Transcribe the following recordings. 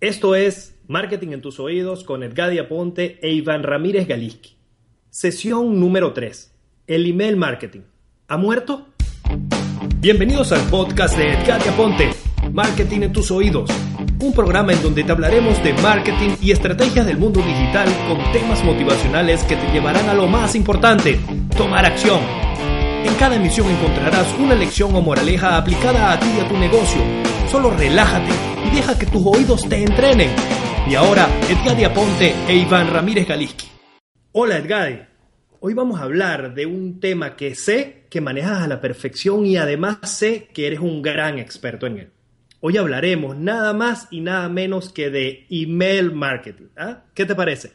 esto es Marketing en tus oídos con Edgadia Ponte e Iván Ramírez Galiski. Sesión número 3. El email marketing. ¿Ha muerto? Bienvenidos al podcast de Edgadia Ponte, Marketing en tus oídos. Un programa en donde te hablaremos de marketing y estrategias del mundo digital con temas motivacionales que te llevarán a lo más importante, tomar acción. En cada emisión encontrarás una lección o moraleja aplicada a ti y a tu negocio. Solo relájate y deja que tus oídos te entrenen. Y ahora, Edgadi Aponte e Iván Ramírez Galiski. Hola Edgadi, hoy vamos a hablar de un tema que sé que manejas a la perfección y además sé que eres un gran experto en él. Hoy hablaremos nada más y nada menos que de email marketing. ¿ah? ¿Qué te parece?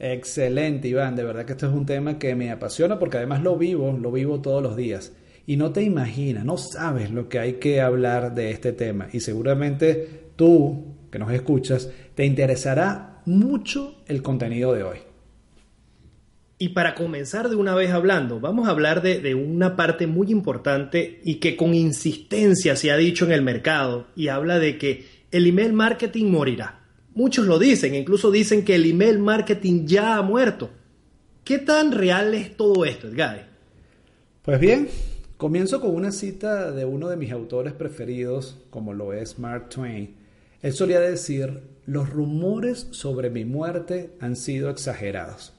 Excelente, Iván. De verdad que esto es un tema que me apasiona porque además lo vivo, lo vivo todos los días. Y no te imaginas, no sabes lo que hay que hablar de este tema. Y seguramente tú, que nos escuchas, te interesará mucho el contenido de hoy. Y para comenzar de una vez hablando, vamos a hablar de, de, una parte muy importante y que con insistencia se ha dicho en el mercado y habla de que el email marketing morirá. Muchos lo dicen, incluso dicen que el email marketing ya ha muerto. ¿Qué tan real es todo esto, Edgar? Pues bien, Comienzo con una cita de uno de mis autores preferidos, como lo es Mark Twain. Él solía decir, los rumores sobre mi muerte han sido exagerados.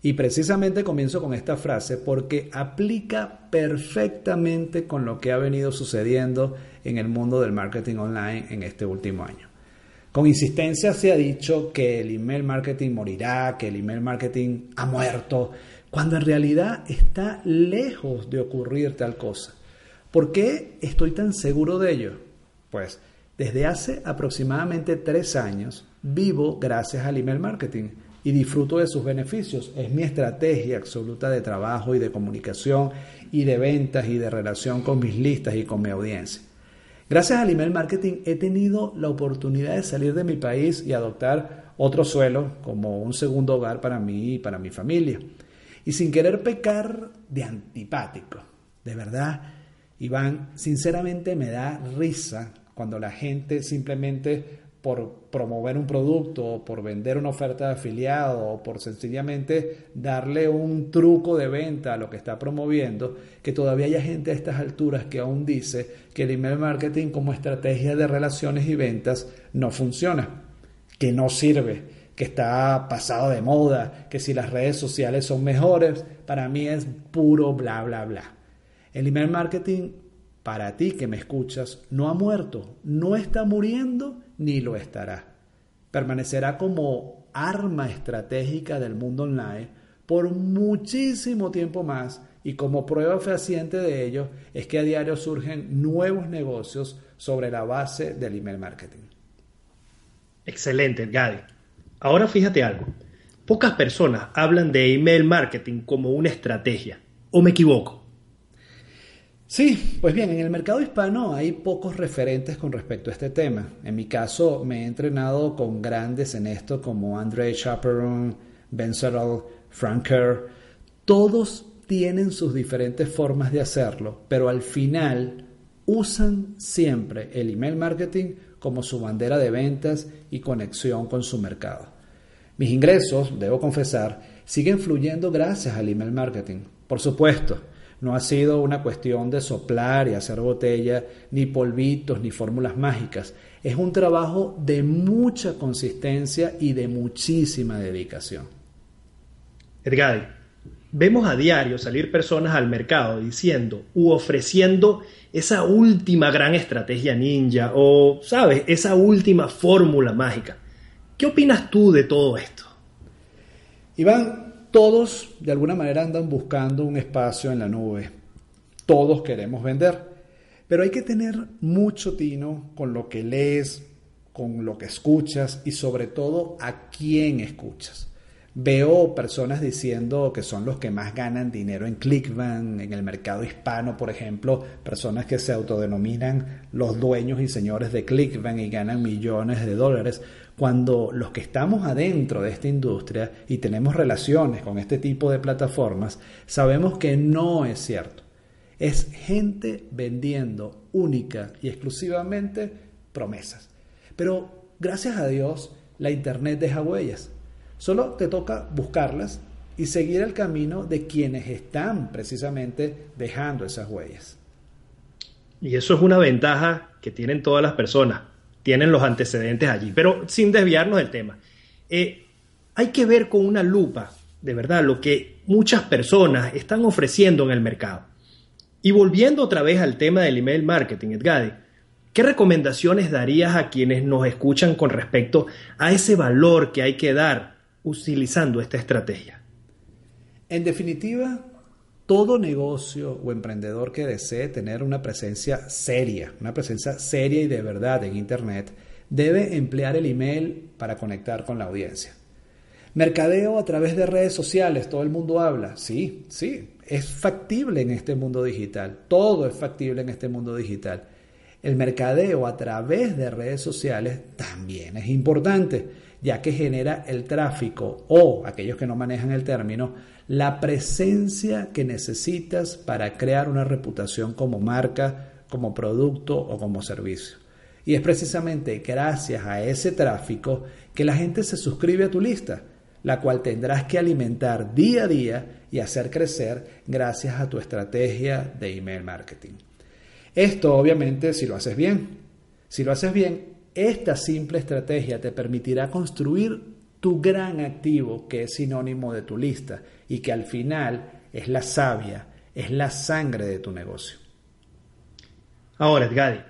Y precisamente comienzo con esta frase porque aplica perfectamente con lo que ha venido sucediendo en el mundo del marketing online en este último año. Con insistencia se ha dicho que el email marketing morirá, que el email marketing ha muerto, cuando en realidad está lejos de ocurrir tal cosa. ¿Por qué estoy tan seguro de ello? Pues desde hace aproximadamente tres años vivo gracias al email marketing y disfruto de sus beneficios. Es mi estrategia absoluta de trabajo y de comunicación y de ventas y de relación con mis listas y con mi audiencia. Gracias al email marketing he tenido la oportunidad de salir de mi país y adoptar otro suelo como un segundo hogar para mí y para mi familia. Y sin querer pecar de antipático, de verdad, Iván, sinceramente me da risa cuando la gente simplemente por promover un producto o por vender una oferta de afiliado o por sencillamente darle un truco de venta a lo que está promoviendo, que todavía hay gente a estas alturas que aún dice que el email marketing como estrategia de relaciones y ventas no funciona, que no sirve que está pasado de moda, que si las redes sociales son mejores, para mí es puro bla, bla, bla. El email marketing, para ti que me escuchas, no ha muerto, no está muriendo ni lo estará. Permanecerá como arma estratégica del mundo online por muchísimo tiempo más y como prueba fehaciente de ello es que a diario surgen nuevos negocios sobre la base del email marketing. Excelente, Gadi. Ahora fíjate algo. Pocas personas hablan de email marketing como una estrategia. ¿O me equivoco? Sí, pues bien, en el mercado hispano hay pocos referentes con respecto a este tema. En mi caso, me he entrenado con grandes en esto como Andre Chaperon, Ben Settle, Frank Kerr. Todos tienen sus diferentes formas de hacerlo, pero al final usan siempre el email marketing como su bandera de ventas y conexión con su mercado. Mis ingresos, debo confesar, siguen fluyendo gracias al email marketing. Por supuesto, no ha sido una cuestión de soplar y hacer botella, ni polvitos, ni fórmulas mágicas. Es un trabajo de mucha consistencia y de muchísima dedicación. Edgar, vemos a diario salir personas al mercado diciendo u ofreciendo esa última gran estrategia ninja o, sabes, esa última fórmula mágica. ¿Qué opinas tú de todo esto? Iván, todos de alguna manera andan buscando un espacio en la nube. Todos queremos vender. Pero hay que tener mucho tino con lo que lees, con lo que escuchas y sobre todo a quién escuchas. Veo personas diciendo que son los que más ganan dinero en Clickbank, en el mercado hispano, por ejemplo, personas que se autodenominan los dueños y señores de Clickbank y ganan millones de dólares, cuando los que estamos adentro de esta industria y tenemos relaciones con este tipo de plataformas, sabemos que no es cierto. Es gente vendiendo única y exclusivamente promesas. Pero gracias a Dios, la Internet deja huellas Solo te toca buscarlas y seguir el camino de quienes están precisamente dejando esas huellas. Y eso es una ventaja que tienen todas las personas, tienen los antecedentes allí, pero sin desviarnos del tema. Eh, hay que ver con una lupa, de verdad, lo que muchas personas están ofreciendo en el mercado. Y volviendo otra vez al tema del email marketing, Edgade, ¿qué recomendaciones darías a quienes nos escuchan con respecto a ese valor que hay que dar utilizando esta estrategia? En definitiva, todo negocio o emprendedor que desee tener una presencia seria, una presencia seria y de verdad en Internet, debe emplear el email para conectar con la audiencia. Mercadeo a través de redes sociales, todo el mundo habla. Sí, sí, es factible en este mundo digital. Todo es factible en este mundo digital. El mercadeo a través de redes sociales también es importante ya que genera el tráfico o, aquellos que no manejan el término, la presencia que necesitas para crear una reputación como marca, como producto o como servicio. Y es precisamente gracias a ese tráfico que la gente se suscribe a tu lista, la cual tendrás que alimentar día a día y hacer crecer gracias a tu estrategia de email marketing. Esto obviamente si lo haces bien. Si lo haces bien, esta simple estrategia te permitirá construir tu gran activo que es sinónimo de tu lista y que al final es la savia, es la sangre de tu negocio. Ahora, Edgadi,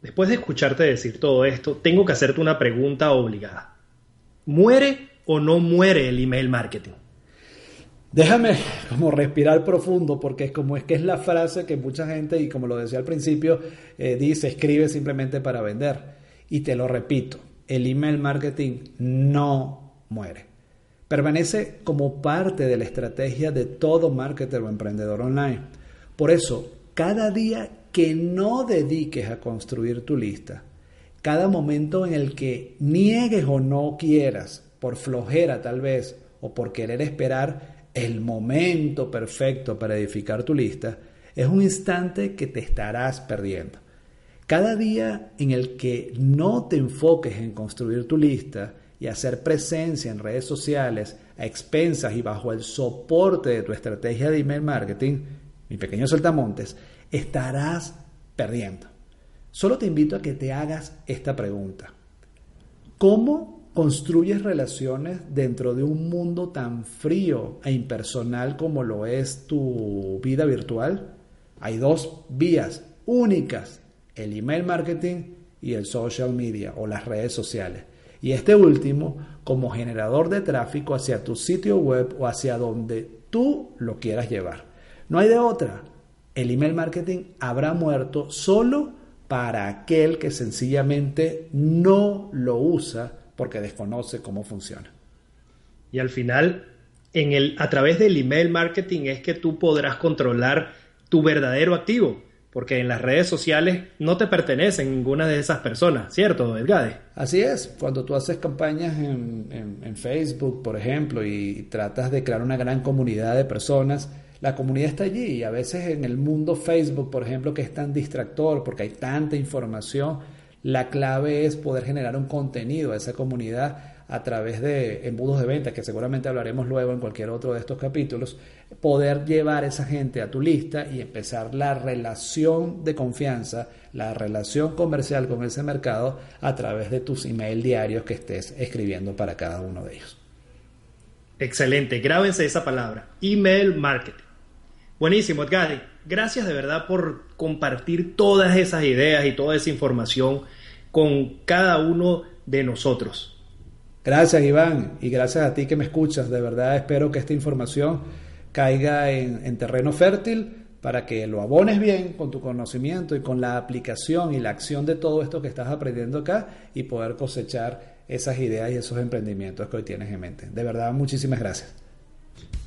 después de escucharte decir todo esto, tengo que hacerte una pregunta obligada. ¿Muere o no muere el email marketing? Déjame como respirar profundo porque es como es que es la frase que mucha gente, y como lo decía al principio, eh, dice, escribe simplemente para vender. Y te lo repito, el email marketing no muere. Permanece como parte de la estrategia de todo marketer o emprendedor online. Por eso, cada día que no dediques a construir tu lista, cada momento en el que niegues o no quieras, por flojera tal vez, o por querer esperar el momento perfecto para edificar tu lista, es un instante que te estarás perdiendo. Cada día en el que no te enfoques en construir tu lista y hacer presencia en redes sociales a expensas y bajo el soporte de tu estrategia de email marketing, mi pequeño saltamontes, estarás perdiendo. Solo te invito a que te hagas esta pregunta. ¿Cómo construyes relaciones dentro de un mundo tan frío e impersonal como lo es tu vida virtual? Hay dos vías únicas el email marketing y el social media o las redes sociales. Y este último como generador de tráfico hacia tu sitio web o hacia donde tú lo quieras llevar. No hay de otra. El email marketing habrá muerto solo para aquel que sencillamente no lo usa porque desconoce cómo funciona. Y al final, en el, a través del email marketing es que tú podrás controlar tu verdadero activo, porque en las redes sociales no te pertenecen ninguna de esas personas, ¿cierto, Edgade? Así es, cuando tú haces campañas en, en, Facebook, por ejemplo, y tratas de crear una gran comunidad de personas, la comunidad está allí y a veces en el mundo Facebook, por ejemplo, que es tan distractor porque hay tanta información, la clave es poder generar un contenido a esa comunidad a través de embudos de venta, que seguramente hablaremos luego en cualquier otro de estos capítulos, poder llevar esa gente a tu lista y empezar la relación de confianza, la relación comercial con ese mercado a través de tus email diarios que estés escribiendo para cada uno de ellos. Excelente, grábense esa palabra, email marketing. Buenísimo, Edgadi. Gracias de verdad por compartir todas esas ideas y toda esa información con cada uno de nosotros. Gracias Iván y gracias a ti que me escuchas. De verdad espero que esta información caiga en, terreno fértil para que lo abones bien con tu conocimiento y con la aplicación y la acción de todo esto que estás aprendiendo acá y poder cosechar esas ideas y esos emprendimientos que hoy tienes en mente. De verdad, muchísimas gracias.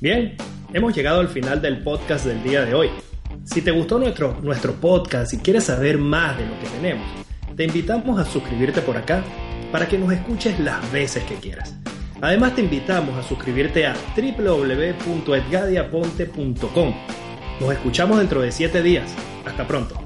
Bien, hemos llegado al final del podcast del día de hoy. Si te gustó nuestro, nuestro podcast y quieres saber más de lo que tenemos, te invitamos a suscribirte por acá para que nos escuches las veces que quieras. Además te invitamos a suscribirte a www.edgadiaponte.com. Nos escuchamos dentro de 7 días. Hasta pronto.